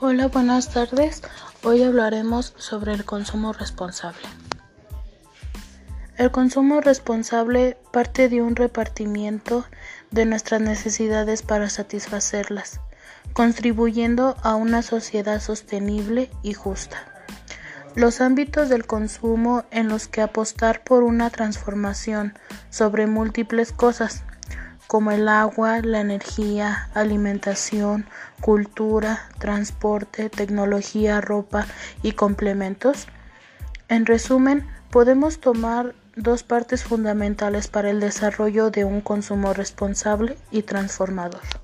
Hola, buenas tardes. Hoy hablaremos sobre el consumo responsable. El consumo responsable parte de un repartimiento de nuestras necesidades para satisfacerlas, contribuyendo a una sociedad sostenible y justa. Los ámbitos del consumo en los que apostar por una transformación sobre múltiples cosas como el agua, la energía, alimentación, cultura, transporte, tecnología, ropa y complementos. En resumen, podemos tomar dos partes fundamentales para el desarrollo de un consumo responsable y transformador.